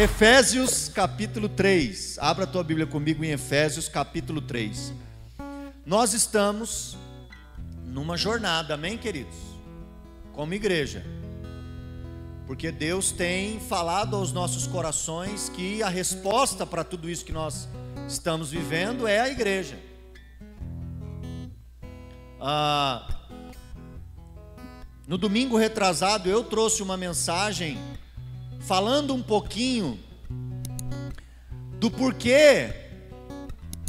Efésios capítulo 3. Abra a tua Bíblia comigo em Efésios capítulo 3. Nós estamos numa jornada, amém, queridos? Como igreja. Porque Deus tem falado aos nossos corações que a resposta para tudo isso que nós estamos vivendo é a igreja. Ah, no domingo retrasado eu trouxe uma mensagem falando um pouquinho do porquê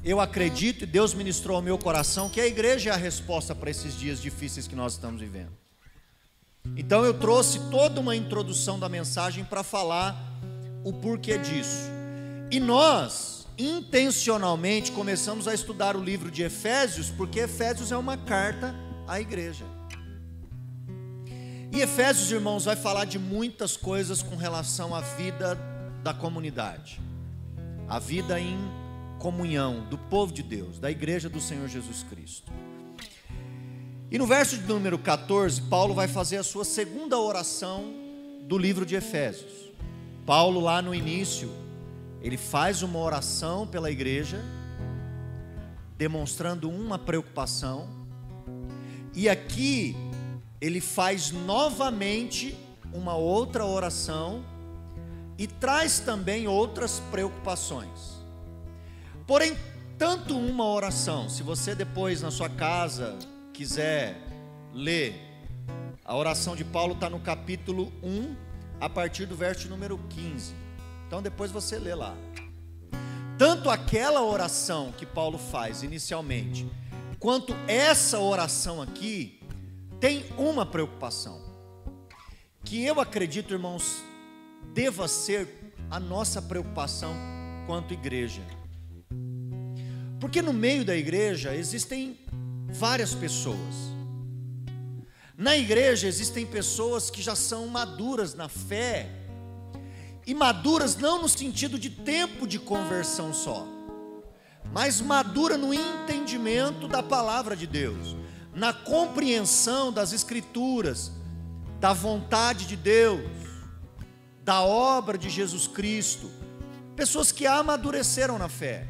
eu acredito e Deus ministrou ao meu coração que a igreja é a resposta para esses dias difíceis que nós estamos vivendo. Então eu trouxe toda uma introdução da mensagem para falar o porquê disso. E nós intencionalmente começamos a estudar o livro de Efésios, porque Efésios é uma carta à igreja. E Efésios, irmãos, vai falar de muitas coisas com relação à vida da comunidade, a vida em comunhão do povo de Deus, da igreja do Senhor Jesus Cristo. E no verso de número 14, Paulo vai fazer a sua segunda oração do livro de Efésios. Paulo, lá no início, ele faz uma oração pela igreja, demonstrando uma preocupação, e aqui ele faz novamente uma outra oração e traz também outras preocupações. Porém, tanto uma oração, se você depois na sua casa quiser ler, a oração de Paulo está no capítulo 1, a partir do verso número 15. Então depois você lê lá. Tanto aquela oração que Paulo faz inicialmente, quanto essa oração aqui, tem uma preocupação, que eu acredito, irmãos, deva ser a nossa preocupação quanto igreja. Porque no meio da igreja existem várias pessoas. Na igreja existem pessoas que já são maduras na fé, e maduras não no sentido de tempo de conversão só, mas madura no entendimento da palavra de Deus na compreensão das Escrituras, da vontade de Deus, da obra de Jesus Cristo, pessoas que amadureceram na fé.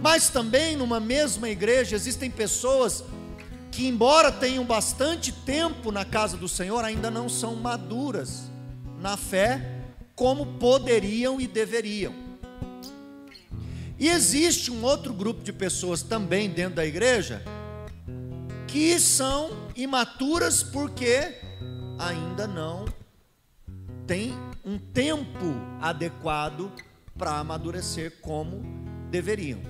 Mas também numa mesma igreja existem pessoas que, embora tenham bastante tempo na casa do Senhor, ainda não são maduras na fé como poderiam e deveriam. E existe um outro grupo de pessoas também dentro da igreja que são imaturas porque ainda não tem um tempo adequado para amadurecer como deveriam.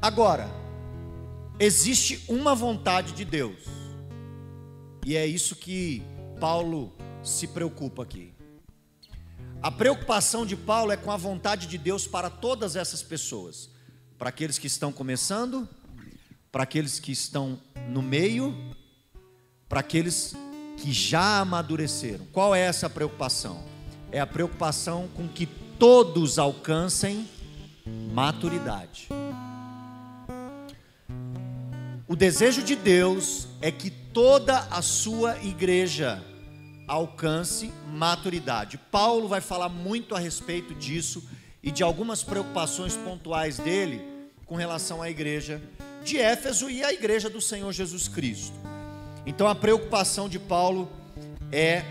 Agora, existe uma vontade de Deus, e é isso que Paulo se preocupa aqui. A preocupação de Paulo é com a vontade de Deus para todas essas pessoas, para aqueles que estão começando para aqueles que estão no meio, para aqueles que já amadureceram. Qual é essa preocupação? É a preocupação com que todos alcancem maturidade. O desejo de Deus é que toda a sua igreja alcance maturidade. Paulo vai falar muito a respeito disso e de algumas preocupações pontuais dele com relação à igreja de Éfeso e a igreja do Senhor Jesus Cristo. Então a preocupação de Paulo é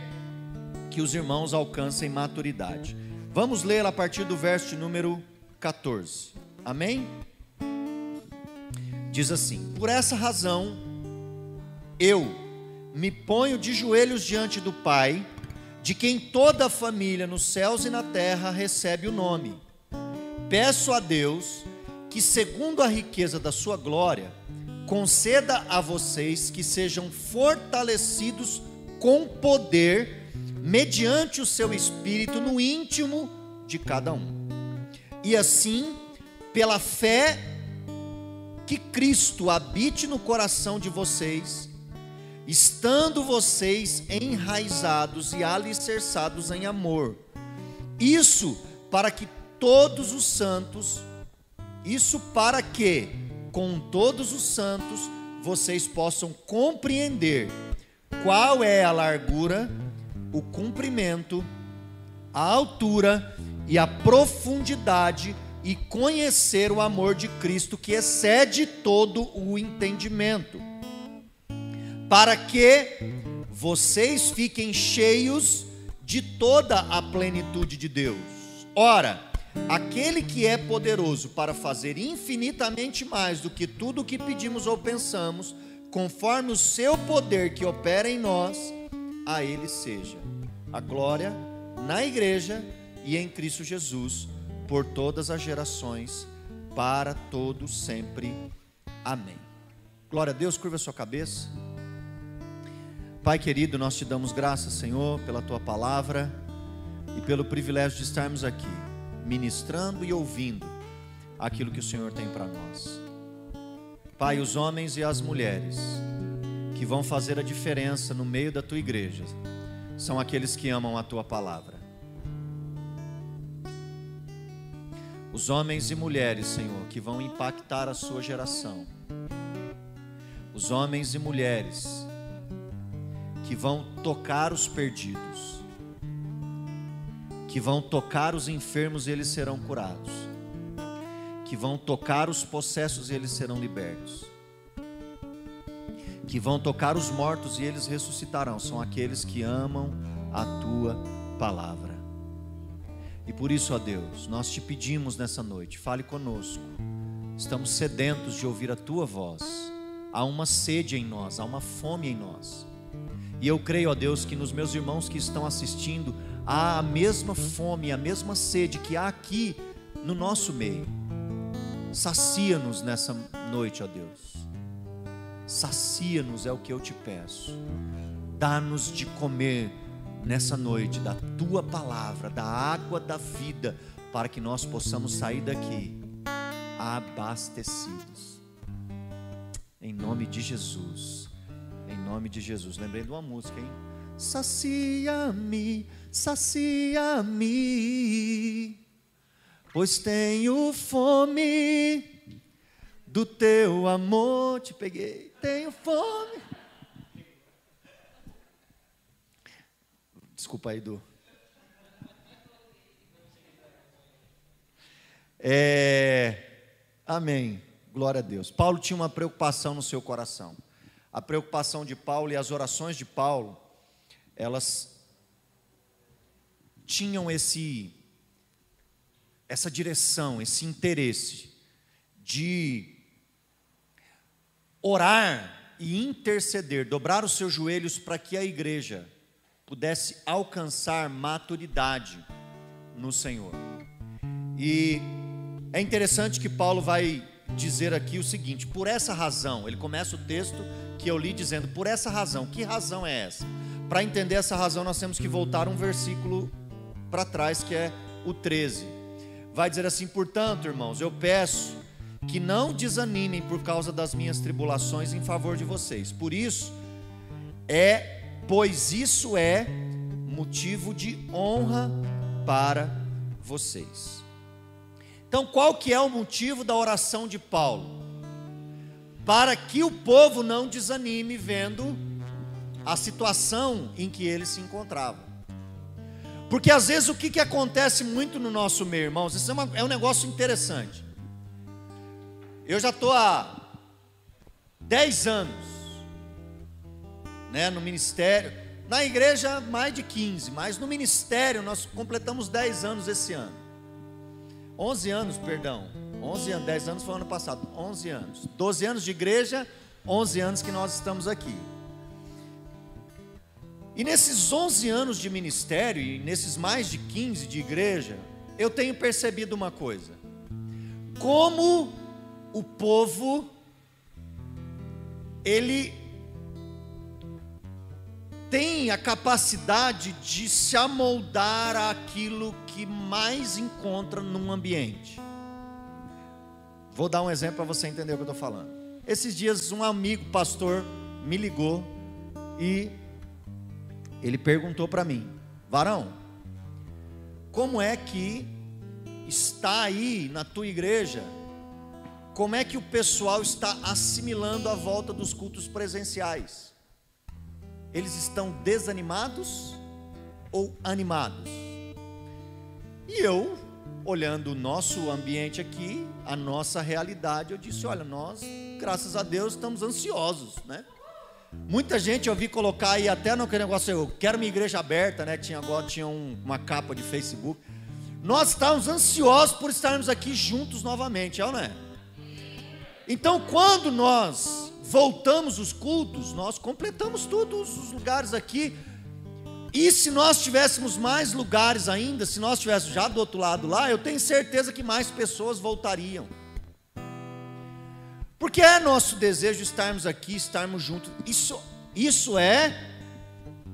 que os irmãos alcancem maturidade. Vamos ler a partir do verso número 14. Amém? Diz assim: Por essa razão eu me ponho de joelhos diante do Pai, de quem toda a família nos céus e na terra recebe o nome. Peço a Deus que, segundo a riqueza da sua glória, conceda a vocês que sejam fortalecidos com poder, mediante o seu espírito no íntimo de cada um. E assim, pela fé, que Cristo habite no coração de vocês, estando vocês enraizados e alicerçados em amor. Isso para que todos os santos isso para que, com todos os santos, vocês possam compreender qual é a largura, o comprimento, a altura e a profundidade e conhecer o amor de Cristo que excede todo o entendimento, para que vocês fiquem cheios de toda a plenitude de Deus. Ora, aquele que é poderoso para fazer infinitamente mais do que tudo o que pedimos ou pensamos, conforme o seu poder que opera em nós, a ele seja a glória na igreja e em Cristo Jesus por todas as gerações, para todos sempre. Amém. Glória a Deus, curva a sua cabeça. Pai querido, nós te damos graças, Senhor, pela tua palavra e pelo privilégio de estarmos aqui, ministrando e ouvindo aquilo que o Senhor tem para nós. Pai, os homens e as mulheres que vão fazer a diferença no meio da tua igreja são aqueles que amam a tua palavra. Os homens e mulheres, Senhor, que vão impactar a sua geração. Os homens e mulheres que vão tocar os perdidos, que vão tocar os enfermos e eles serão curados, que vão tocar os possessos e eles serão libertos, que vão tocar os mortos e eles ressuscitarão, são aqueles que amam a tua palavra. E por isso, ó Deus, nós te pedimos nessa noite, fale conosco. Estamos sedentos de ouvir a tua voz. Há uma sede em nós, há uma fome em nós. E eu creio, ó Deus, que nos meus irmãos que estão assistindo, há a mesma fome, a mesma sede que há aqui no nosso meio. Sacia-nos nessa noite, ó Deus. Sacia-nos é o que eu te peço. Dá-nos de comer nessa noite da tua palavra, da água da vida, para que nós possamos sair daqui abastecidos. Em nome de Jesus. Em nome de Jesus. Lembrei de uma música, hein? Sacia-me, sacia-me, pois tenho fome do teu amor. Te peguei, tenho fome. Desculpa aí, Du. É, amém. Glória a Deus. Paulo tinha uma preocupação no seu coração a preocupação de Paulo e as orações de Paulo, elas tinham esse essa direção, esse interesse de orar e interceder, dobrar os seus joelhos para que a igreja pudesse alcançar maturidade no Senhor. E é interessante que Paulo vai dizer aqui o seguinte: por essa razão, ele começa o texto que eu li dizendo, por essa razão, que razão é essa? Para entender essa razão, nós temos que voltar um versículo para trás, que é o 13. Vai dizer assim: portanto, irmãos, eu peço que não desanimem por causa das minhas tribulações em favor de vocês. Por isso, é, pois isso é motivo de honra para vocês. Então, qual que é o motivo da oração de Paulo? Para que o povo não desanime vendo a situação em que ele se encontrava. Porque às vezes o que, que acontece muito no nosso meio, irmãos, isso é, uma, é um negócio interessante. Eu já estou há 10 anos né, no ministério, na igreja mais de 15, mas no ministério nós completamos 10 anos esse ano. 11 anos, perdão. 11 anos, 10 anos foi ano passado. 11 anos. 12 anos de igreja, 11 anos que nós estamos aqui. E nesses 11 anos de ministério e nesses mais de 15 de igreja, eu tenho percebido uma coisa. Como o povo ele tem a capacidade de se amoldar àquilo que mais encontra num ambiente. Vou dar um exemplo para você entender o que eu estou falando. Esses dias, um amigo pastor me ligou e ele perguntou para mim: Varão, como é que está aí na tua igreja? Como é que o pessoal está assimilando a volta dos cultos presenciais? Eles estão desanimados ou animados? E eu, olhando o nosso ambiente aqui, a nossa realidade, eu disse: olha, nós, graças a Deus, estamos ansiosos, né? Muita gente eu vi colocar aí até no negócio, eu quero minha igreja aberta, né? Tinha agora tinha um, uma capa de Facebook. Nós estamos ansiosos por estarmos aqui juntos novamente, é ou não é? Então, quando nós voltamos os cultos, nós completamos todos os lugares aqui. E se nós tivéssemos mais lugares ainda, se nós estivéssemos já do outro lado lá, eu tenho certeza que mais pessoas voltariam. Porque é nosso desejo estarmos aqui, estarmos juntos. Isso, isso é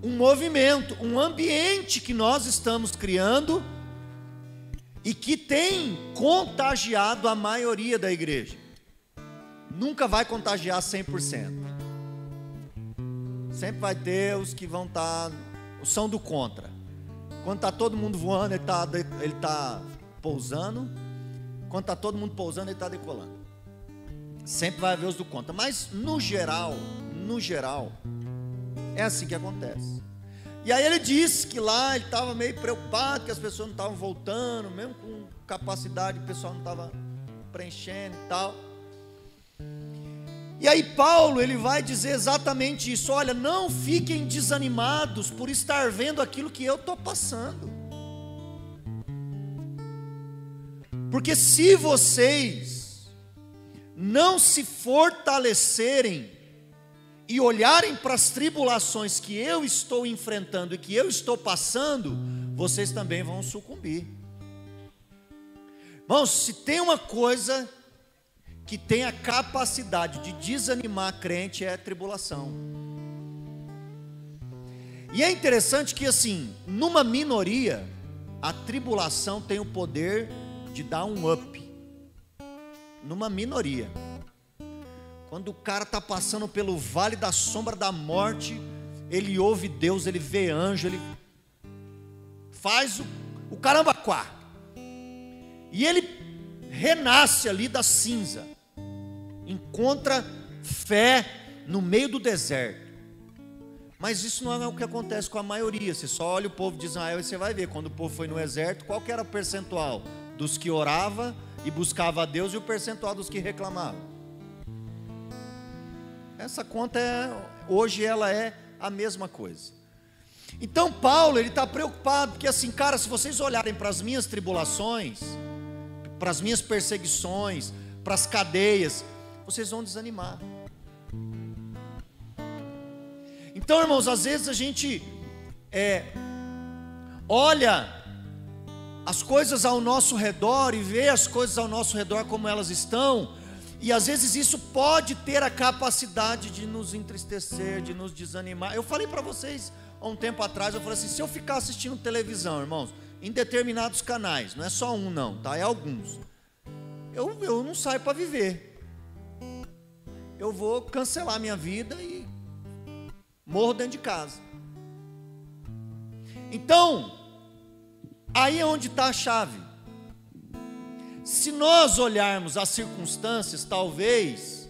um movimento, um ambiente que nós estamos criando e que tem contagiado a maioria da igreja. Nunca vai contagiar 100%. Sempre vai ter os que vão estar, tá, são do contra. Quando está todo mundo voando, ele está ele tá pousando. Quando está todo mundo pousando, ele está decolando. Sempre vai haver os do contra. Mas no geral, no geral, é assim que acontece. E aí ele disse que lá ele estava meio preocupado, que as pessoas não estavam voltando, mesmo com capacidade, o pessoal não estava preenchendo e tal. E aí Paulo, ele vai dizer exatamente isso, olha, não fiquem desanimados por estar vendo aquilo que eu estou passando. Porque se vocês não se fortalecerem e olharem para as tribulações que eu estou enfrentando e que eu estou passando, vocês também vão sucumbir. Irmãos, se tem uma coisa que tem a capacidade de desanimar a crente é a tribulação. E é interessante que, assim, numa minoria, a tribulação tem o poder de dar um up. Numa minoria. Quando o cara está passando pelo vale da sombra da morte, ele ouve Deus, ele vê anjo, ele faz o, o caramba quá. E ele renasce ali da cinza, encontra fé no meio do deserto. Mas isso não é o que acontece com a maioria. Você só olha o povo de Israel e você vai ver. Quando o povo foi no exército, qual que era o percentual? Dos que orava e buscava a Deus e o percentual dos que reclamavam. Essa conta é, hoje ela é a mesma coisa. Então Paulo ele está preocupado porque assim, cara, se vocês olharem para as minhas tribulações, para as minhas perseguições, para as cadeias, vocês vão desanimar. Então, irmãos, às vezes a gente é, olha as coisas ao nosso redor e vê as coisas ao nosso redor como elas estão, e às vezes isso pode ter a capacidade de nos entristecer, de nos desanimar. Eu falei para vocês há um tempo atrás, eu falei assim, se eu ficar assistindo televisão, irmãos, em determinados canais, não é só um não, tá? É alguns. Eu, eu não saio para viver. Eu vou cancelar minha vida e morro dentro de casa. Então, aí é onde está a chave. Se nós olharmos as circunstâncias, talvez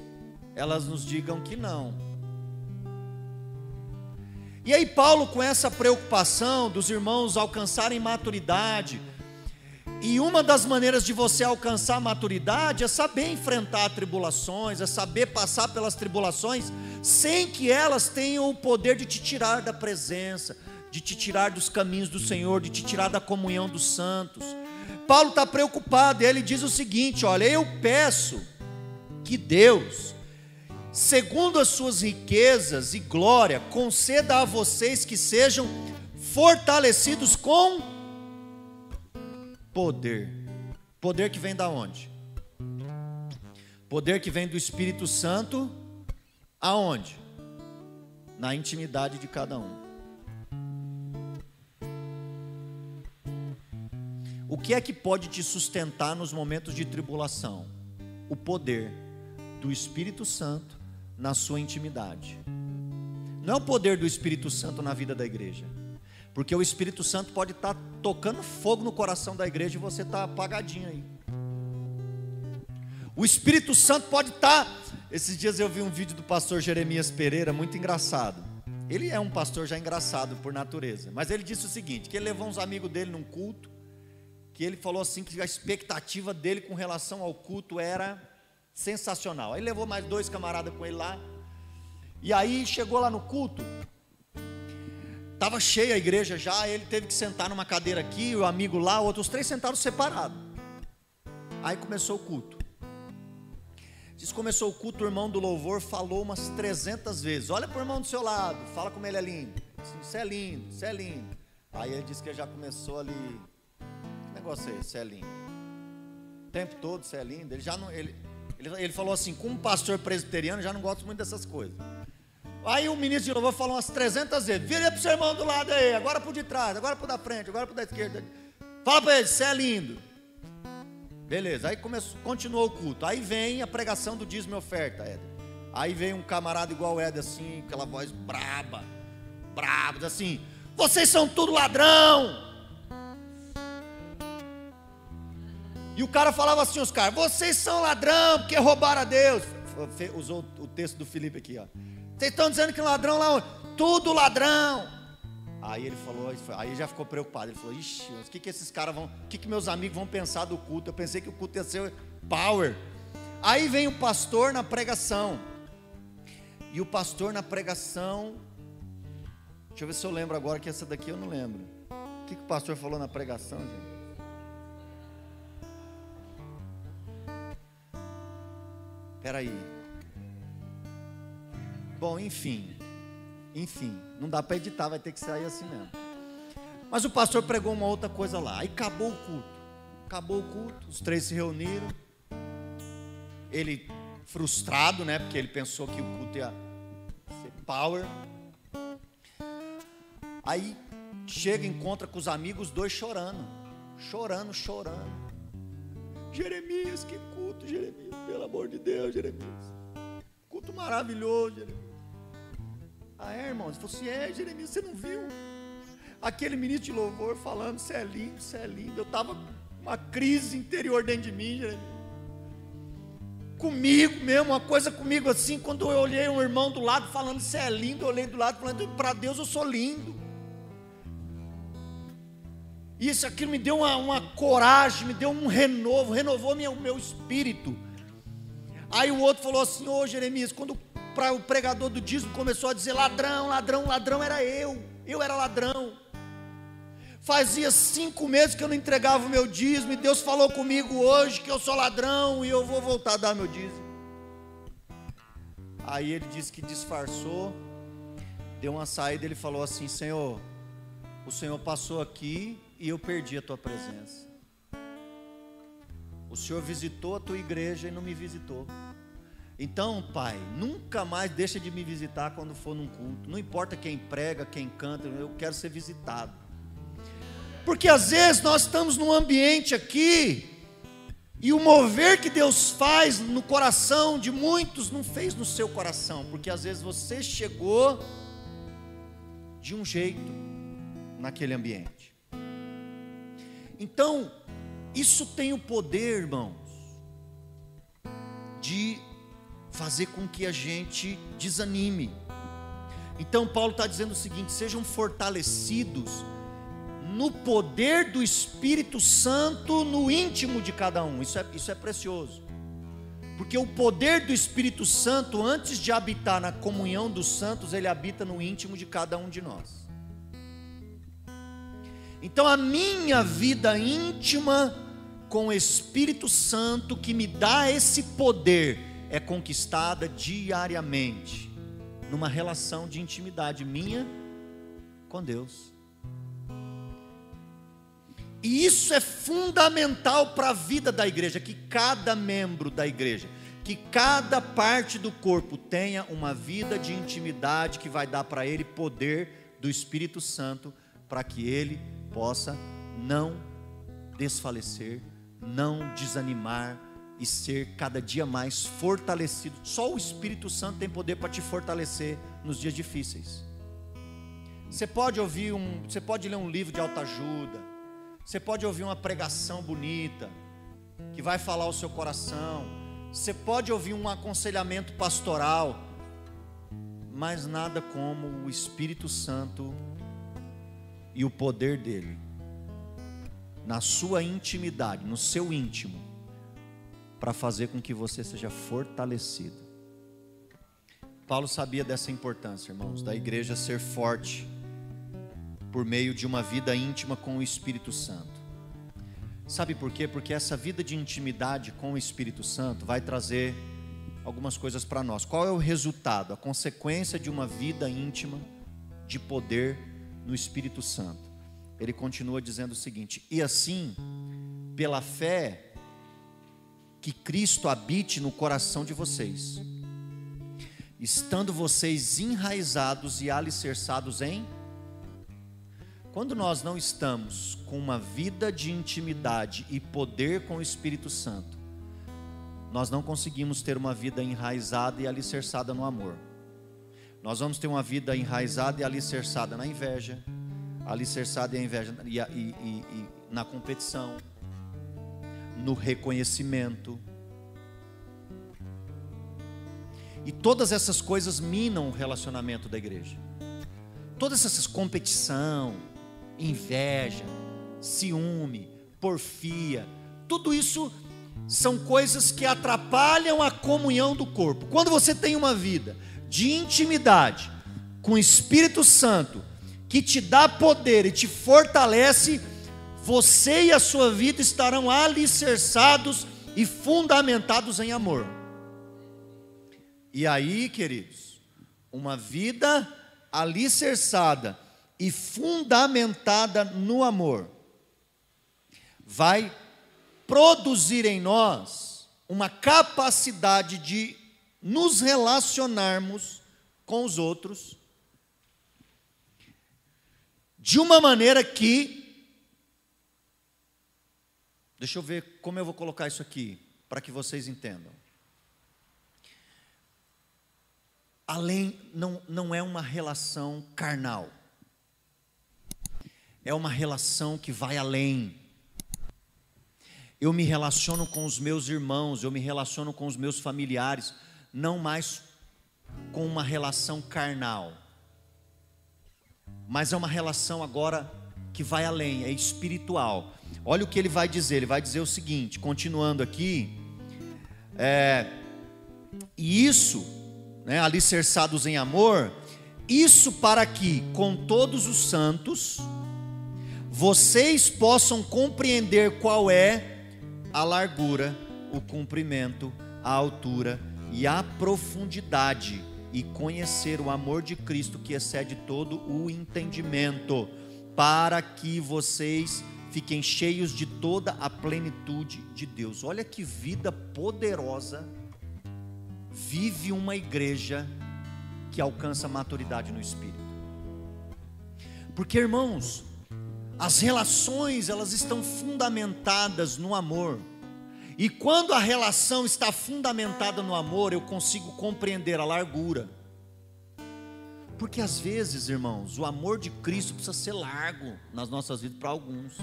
elas nos digam que não. E aí, Paulo, com essa preocupação dos irmãos alcançarem maturidade, e uma das maneiras de você alcançar maturidade é saber enfrentar tribulações, é saber passar pelas tribulações sem que elas tenham o poder de te tirar da presença, de te tirar dos caminhos do Senhor, de te tirar da comunhão dos santos. Paulo está preocupado ele diz o seguinte: olha, eu peço que Deus, segundo as suas riquezas e glória, conceda a vocês que sejam fortalecidos com poder. Poder que vem da onde? Poder que vem do Espírito Santo, aonde? Na intimidade de cada um. O que é que pode te sustentar nos momentos de tribulação? O poder do Espírito Santo na sua intimidade. Não é o poder do Espírito Santo na vida da igreja. Porque o Espírito Santo pode estar tá tocando fogo no coração da igreja e você está apagadinho aí. O Espírito Santo pode estar. Tá... Esses dias eu vi um vídeo do pastor Jeremias Pereira, muito engraçado. Ele é um pastor já engraçado por natureza, mas ele disse o seguinte: que ele levou uns amigos dele num culto que ele falou assim que a expectativa dele com relação ao culto era sensacional. Aí levou mais dois camaradas com ele lá. E aí chegou lá no culto. Tava cheia a igreja já, ele teve que sentar numa cadeira aqui, o amigo lá, outros três sentaram separados. Aí começou o culto. Diz começou o culto, o irmão do louvor falou umas 300 vezes. Olha para o irmão do seu lado, fala como ele é lindo. Você é lindo, você é lindo. Aí ele disse que já começou ali. Negócio é esse? Você lindo. O tempo todo você lindo. Ele já não. Ele, ele, ele falou assim: como pastor presbiteriano, já não gosto muito dessas coisas. Aí o ministro de louvor falou umas 300 vezes: vira para o seu irmão do lado aí, agora para o de trás, agora para da frente, agora para da esquerda. Fala para ele: você é lindo. Beleza, aí começou, continuou o culto. Aí vem a pregação do dízimo e oferta, Éder. Aí vem um camarada igual o assim, aquela voz braba, brabo, assim: vocês são tudo ladrão. E o cara falava assim, os caras, vocês são ladrão, porque roubaram a Deus. Usou o texto do Felipe aqui, ó. Vocês estão dizendo que ladrão lá, tudo ladrão. Aí ele falou, aí já ficou preocupado. Ele falou, ixi, o que, que esses caras vão, o que, que meus amigos vão pensar do culto? Eu pensei que o culto ia ser power. Aí vem o pastor na pregação. E o pastor na pregação Deixa eu ver se eu lembro agora que essa daqui eu não lembro. O que, que o pastor falou na pregação, gente? Espera aí. Bom, enfim. Enfim, não dá para editar, vai ter que sair assim mesmo. Mas o pastor pregou uma outra coisa lá. Aí acabou o culto. Acabou o culto, os três se reuniram. Ele frustrado, né? Porque ele pensou que o culto ia ser power. Aí chega, encontra com os amigos, dois chorando, chorando, chorando. Jeremias, que culto, Jeremias, amor de Deus, Jeremias. Culto maravilhoso, Jeremias. Ah, é, irmão? Falou assim: é, Jeremias, você não viu? Aquele ministro de louvor falando: você é lindo, você é lindo. Eu estava uma crise interior dentro de mim, Jeremias. Comigo mesmo, uma coisa comigo assim. Quando eu olhei um irmão do lado falando: você é lindo, eu olhei do lado falando: para Deus eu sou lindo. Isso, aquilo me deu uma, uma coragem, me deu um renovo, renovou meu, meu espírito. Aí o outro falou assim: Ô Jeremias, quando o pregador do dízimo começou a dizer ladrão, ladrão, ladrão, era eu, eu era ladrão. Fazia cinco meses que eu não entregava o meu dízimo, e Deus falou comigo hoje que eu sou ladrão e eu vou voltar a dar meu dízimo. Aí ele disse que disfarçou, deu uma saída, ele falou assim: Senhor, o Senhor passou aqui e eu perdi a tua presença. O Senhor visitou a tua igreja e não me visitou. Então, Pai, nunca mais deixa de me visitar quando for num culto. Não importa quem prega, quem canta, eu quero ser visitado. Porque às vezes nós estamos num ambiente aqui e o mover que Deus faz no coração de muitos não fez no seu coração, porque às vezes você chegou de um jeito naquele ambiente. Então, isso tem o poder, irmãos, de fazer com que a gente desanime. Então, Paulo está dizendo o seguinte: sejam fortalecidos no poder do Espírito Santo no íntimo de cada um. Isso é, isso é precioso. Porque o poder do Espírito Santo, antes de habitar na comunhão dos santos, ele habita no íntimo de cada um de nós. Então a minha vida íntima com o Espírito Santo que me dá esse poder é conquistada diariamente numa relação de intimidade minha com Deus. E isso é fundamental para a vida da igreja, que cada membro da igreja, que cada parte do corpo tenha uma vida de intimidade que vai dar para ele poder do Espírito Santo para que ele possa não desfalecer, não desanimar e ser cada dia mais fortalecido. Só o Espírito Santo tem poder para te fortalecer nos dias difíceis. Você pode ouvir um, você pode ler um livro de autoajuda, você pode ouvir uma pregação bonita que vai falar o seu coração, você pode ouvir um aconselhamento pastoral, mas nada como o Espírito Santo e o poder dele. Na sua intimidade, no seu íntimo, para fazer com que você seja fortalecido. Paulo sabia dessa importância, irmãos, da igreja ser forte por meio de uma vida íntima com o Espírito Santo. Sabe por quê? Porque essa vida de intimidade com o Espírito Santo vai trazer algumas coisas para nós. Qual é o resultado, a consequência de uma vida íntima de poder no Espírito Santo? Ele continua dizendo o seguinte: E assim, pela fé, que Cristo habite no coração de vocês, estando vocês enraizados e alicerçados em quando nós não estamos com uma vida de intimidade e poder com o Espírito Santo, nós não conseguimos ter uma vida enraizada e alicerçada no amor. Nós vamos ter uma vida enraizada e alicerçada na inveja, alicerçada em inveja e, e, e, na competição, no reconhecimento. E todas essas coisas minam o relacionamento da igreja. Todas essas competição, inveja, ciúme, porfia, tudo isso são coisas que atrapalham a comunhão do corpo. Quando você tem uma vida de intimidade com o Espírito Santo, que te dá poder e te fortalece, você e a sua vida estarão alicerçados e fundamentados em amor. E aí, queridos, uma vida alicerçada e fundamentada no amor, vai produzir em nós uma capacidade de nos relacionarmos com os outros de uma maneira que. Deixa eu ver como eu vou colocar isso aqui, para que vocês entendam. Além, não, não é uma relação carnal é uma relação que vai além. Eu me relaciono com os meus irmãos, eu me relaciono com os meus familiares, não mais com uma relação carnal, mas é uma relação agora que vai além, é espiritual. Olha o que ele vai dizer, ele vai dizer o seguinte, continuando aqui, é, e isso, né, alicerçados em amor, isso para que com todos os santos, vocês possam compreender qual é a largura, o comprimento, a altura e a profundidade e conhecer o amor de Cristo que excede todo o entendimento, para que vocês fiquem cheios de toda a plenitude de Deus. Olha que vida poderosa vive uma igreja que alcança maturidade no espírito. Porque, irmãos, as relações, elas estão fundamentadas no amor. E quando a relação está fundamentada no amor, eu consigo compreender a largura. Porque às vezes, irmãos, o amor de Cristo precisa ser largo nas nossas vidas para alguns.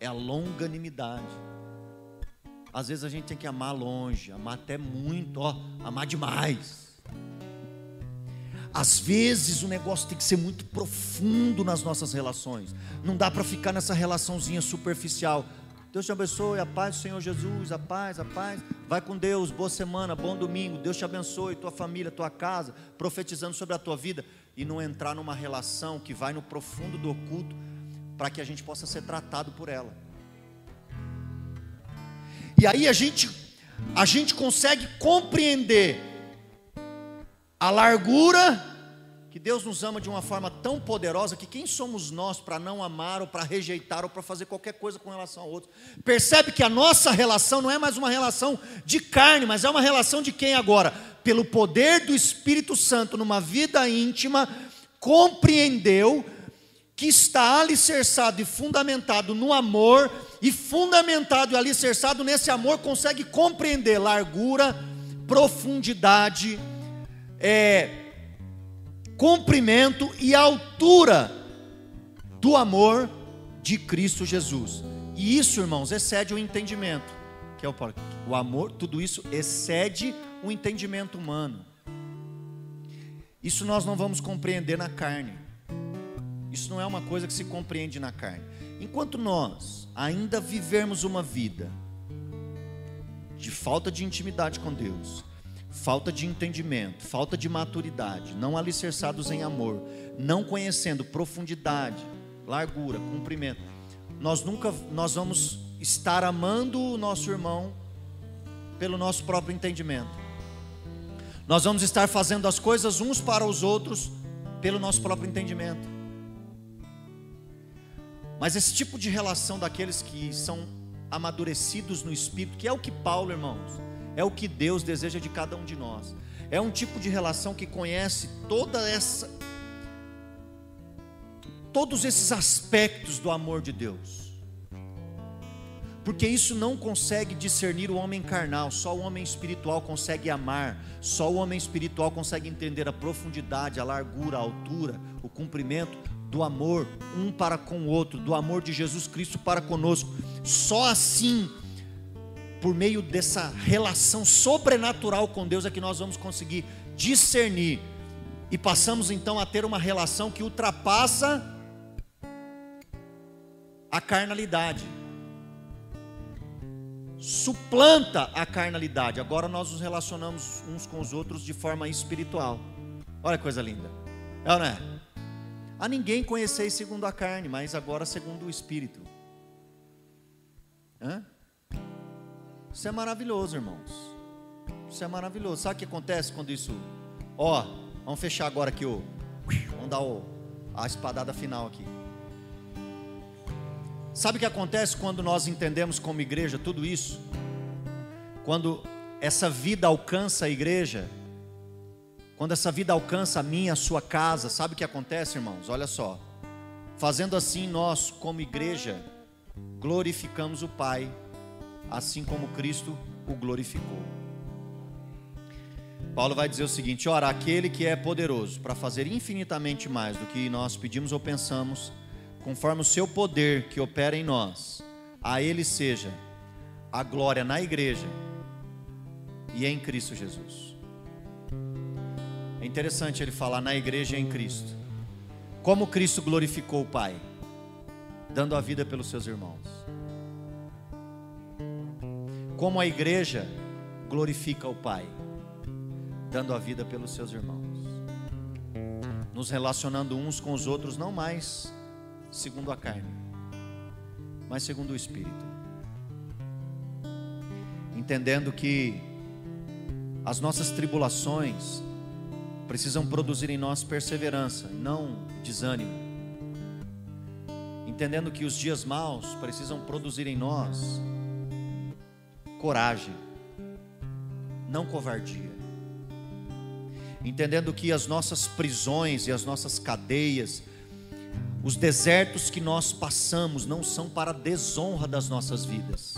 É a longanimidade. Às vezes a gente tem que amar longe, amar até muito, ó, amar demais. Às vezes o negócio tem que ser muito profundo nas nossas relações. Não dá para ficar nessa relaçãozinha superficial. Deus te abençoe, a paz do Senhor Jesus, a paz, a paz. Vai com Deus, boa semana, bom domingo. Deus te abençoe, tua família, tua casa, profetizando sobre a tua vida e não entrar numa relação que vai no profundo do oculto para que a gente possa ser tratado por ela. E aí a gente a gente consegue compreender a largura, que Deus nos ama de uma forma tão poderosa que quem somos nós para não amar ou para rejeitar ou para fazer qualquer coisa com relação ao outro? Percebe que a nossa relação não é mais uma relação de carne, mas é uma relação de quem agora? Pelo poder do Espírito Santo numa vida íntima, compreendeu que está alicerçado e fundamentado no amor e fundamentado e alicerçado nesse amor consegue compreender largura, profundidade, é, comprimento e altura do amor de Cristo Jesus. E isso, irmãos, excede o entendimento. Que é o, o amor, tudo isso excede o entendimento humano. Isso nós não vamos compreender na carne. Isso não é uma coisa que se compreende na carne. Enquanto nós ainda vivermos uma vida de falta de intimidade com Deus, falta de entendimento, falta de maturidade, não alicerçados em amor, não conhecendo profundidade, largura, cumprimento, nós nunca nós vamos estar amando o nosso irmão pelo nosso próprio entendimento. Nós vamos estar fazendo as coisas uns para os outros pelo nosso próprio entendimento. Mas esse tipo de relação daqueles que são amadurecidos no espírito, que é o que Paulo, irmãos, é o que Deus deseja de cada um de nós. É um tipo de relação que conhece toda essa todos esses aspectos do amor de Deus. Porque isso não consegue discernir o homem carnal, só o homem espiritual consegue amar, só o homem espiritual consegue entender a profundidade, a largura, a altura, o cumprimento do amor um para com o outro, do amor de Jesus Cristo para conosco. Só assim, por meio dessa relação sobrenatural com Deus, é que nós vamos conseguir discernir e passamos então a ter uma relação que ultrapassa a carnalidade suplanta a carnalidade. Agora nós nos relacionamos uns com os outros de forma espiritual. Olha que coisa linda. É ou não é? A ninguém conheceis segundo a carne, mas agora segundo o espírito. Hã? Isso é maravilhoso, irmãos. Isso é maravilhoso. Sabe o que acontece quando isso. Ó, vamos fechar agora aqui o. Vamos dar o, a espadada final aqui. Sabe o que acontece quando nós entendemos como igreja tudo isso? Quando essa vida alcança a igreja, quando essa vida alcança a minha, a sua casa, sabe o que acontece, irmãos? Olha só. Fazendo assim, nós, como igreja, glorificamos o Pai, assim como Cristo o glorificou. Paulo vai dizer o seguinte: ora, aquele que é poderoso para fazer infinitamente mais do que nós pedimos ou pensamos, conforme o seu poder que opera em nós, a Ele seja a glória na igreja e em Cristo Jesus. É interessante ele falar na igreja e em Cristo. Como Cristo glorificou o Pai, dando a vida pelos seus irmãos. Como a igreja glorifica o Pai, dando a vida pelos seus irmãos. Nos relacionando uns com os outros, não mais segundo a carne, mas segundo o Espírito. Entendendo que as nossas tribulações precisam produzir em nós perseverança, não desânimo. Entendendo que os dias maus precisam produzir em nós coragem, não covardia. Entendendo que as nossas prisões e as nossas cadeias os desertos que nós passamos não são para desonra das nossas vidas,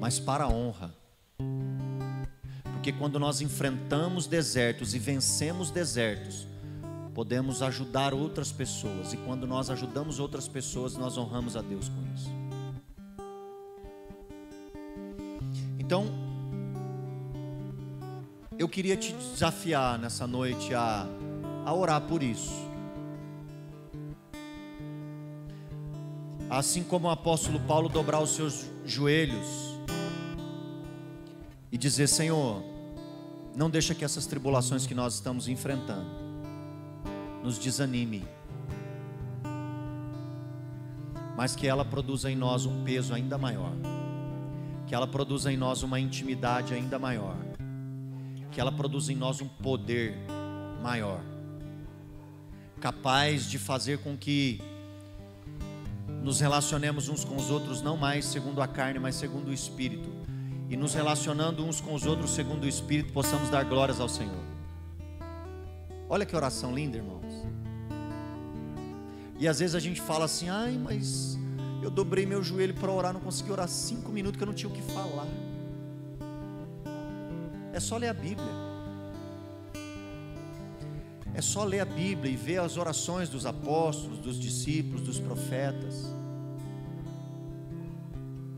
mas para honra. Porque quando nós enfrentamos desertos e vencemos desertos, podemos ajudar outras pessoas, e quando nós ajudamos outras pessoas, nós honramos a Deus com isso. Então, eu queria te desafiar nessa noite a, a orar por isso. Assim como o apóstolo Paulo dobrar os seus joelhos e dizer: Senhor, não deixa que essas tribulações que nós estamos enfrentando nos desanime, mas que ela produza em nós um peso ainda maior, que ela produza em nós uma intimidade ainda maior, que ela produza em nós um poder maior, capaz de fazer com que nos relacionemos uns com os outros não mais segundo a carne, mas segundo o Espírito. E nos relacionando uns com os outros segundo o Espírito, possamos dar glórias ao Senhor. Olha que oração linda, irmãos. E às vezes a gente fala assim: ai, mas eu dobrei meu joelho para orar, não consegui orar cinco minutos que eu não tinha o que falar. É só ler a Bíblia. É só ler a Bíblia e ver as orações dos apóstolos, dos discípulos, dos profetas.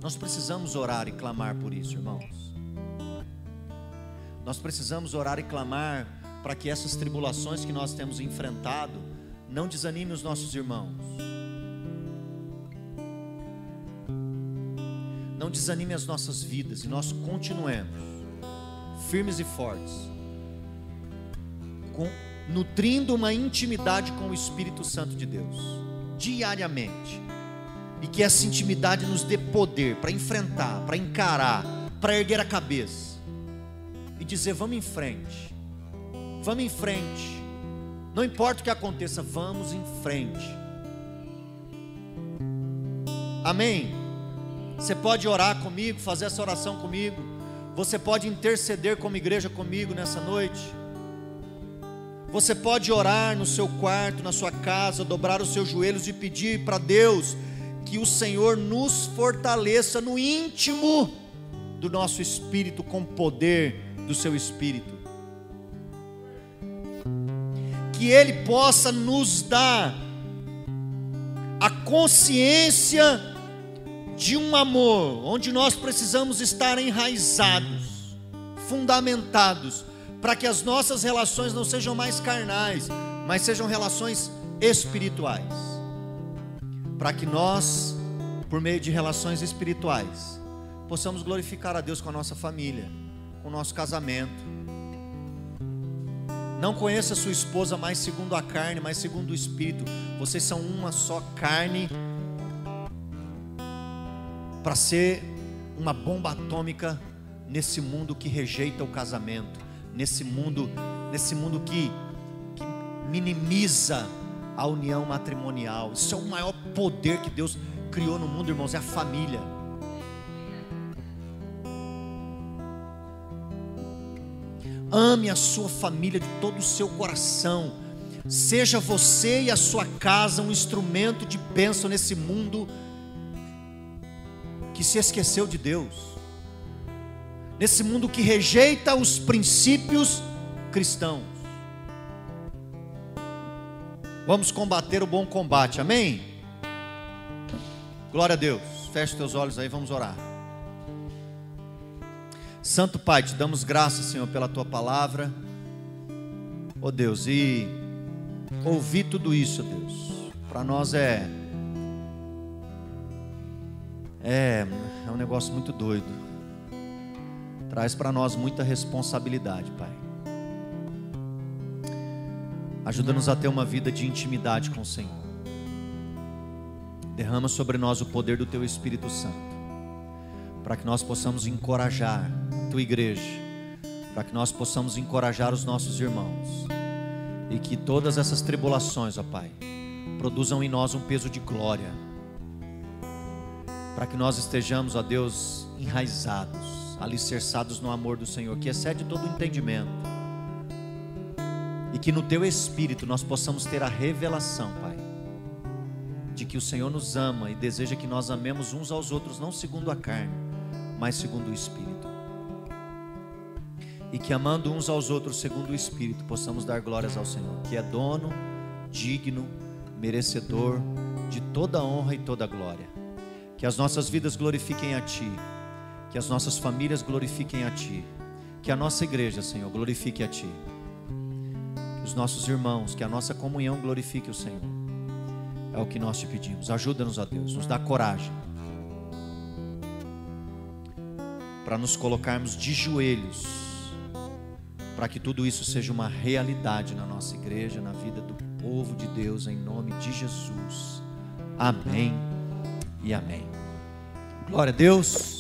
Nós precisamos orar e clamar por isso, irmãos. Nós precisamos orar e clamar para que essas tribulações que nós temos enfrentado não desanime os nossos irmãos. Não desanime as nossas vidas e nós continuemos firmes e fortes, com, nutrindo uma intimidade com o Espírito Santo de Deus, diariamente, e que essa intimidade nos dê poder para enfrentar, para encarar, para erguer a cabeça e dizer: vamos em frente, vamos em frente, não importa o que aconteça, vamos em frente. Amém? Você pode orar comigo, fazer essa oração comigo. Você pode interceder como igreja comigo nessa noite. Você pode orar no seu quarto, na sua casa, dobrar os seus joelhos e pedir para Deus que o Senhor nos fortaleça no íntimo do nosso espírito com poder do seu espírito. Que ele possa nos dar a consciência de um amor onde nós precisamos estar enraizados, fundamentados, para que as nossas relações não sejam mais carnais, mas sejam relações espirituais. Para que nós, por meio de relações espirituais, possamos glorificar a Deus com a nossa família, com o nosso casamento. Não conheça sua esposa mais segundo a carne, mas segundo o espírito. Vocês são uma só carne para ser uma bomba atômica nesse mundo que rejeita o casamento, nesse mundo, nesse mundo que, que minimiza a união matrimonial. Isso é o maior poder que Deus criou no mundo, irmãos, é a família. Ame a sua família de todo o seu coração. Seja você e a sua casa um instrumento de bênção nesse mundo que se esqueceu de Deus, nesse mundo que rejeita os princípios cristãos. Vamos combater o bom combate, amém? Glória a Deus. Feche teus olhos aí, vamos orar. Santo Pai, te damos graças, Senhor, pela tua palavra. Oh Deus, e ouvir tudo isso, Deus, para nós é é, é um negócio muito doido. Traz para nós muita responsabilidade, Pai. Ajuda-nos a ter uma vida de intimidade com o Senhor. Derrama sobre nós o poder do Teu Espírito Santo, para que nós possamos encorajar a Tua igreja, para que nós possamos encorajar os nossos irmãos, e que todas essas tribulações, ó Pai, produzam em nós um peso de glória para que nós estejamos, ó Deus, enraizados, alicerçados no amor do Senhor, que excede todo o entendimento, e que no Teu Espírito nós possamos ter a revelação, Pai, de que o Senhor nos ama e deseja que nós amemos uns aos outros, não segundo a carne, mas segundo o Espírito. E que amando uns aos outros segundo o Espírito, possamos dar glórias ao Senhor, que é dono, digno, merecedor de toda honra e toda glória. Que as nossas vidas glorifiquem a Ti. Que as nossas famílias glorifiquem a Ti. Que a nossa igreja, Senhor, glorifique a Ti. Que os nossos irmãos, que a nossa comunhão glorifique o Senhor. É o que nós te pedimos. Ajuda-nos a Deus, nos dá coragem. Para nos colocarmos de joelhos. Para que tudo isso seja uma realidade na nossa igreja, na vida do povo de Deus, em nome de Jesus. Amém e amém. Glória a Deus.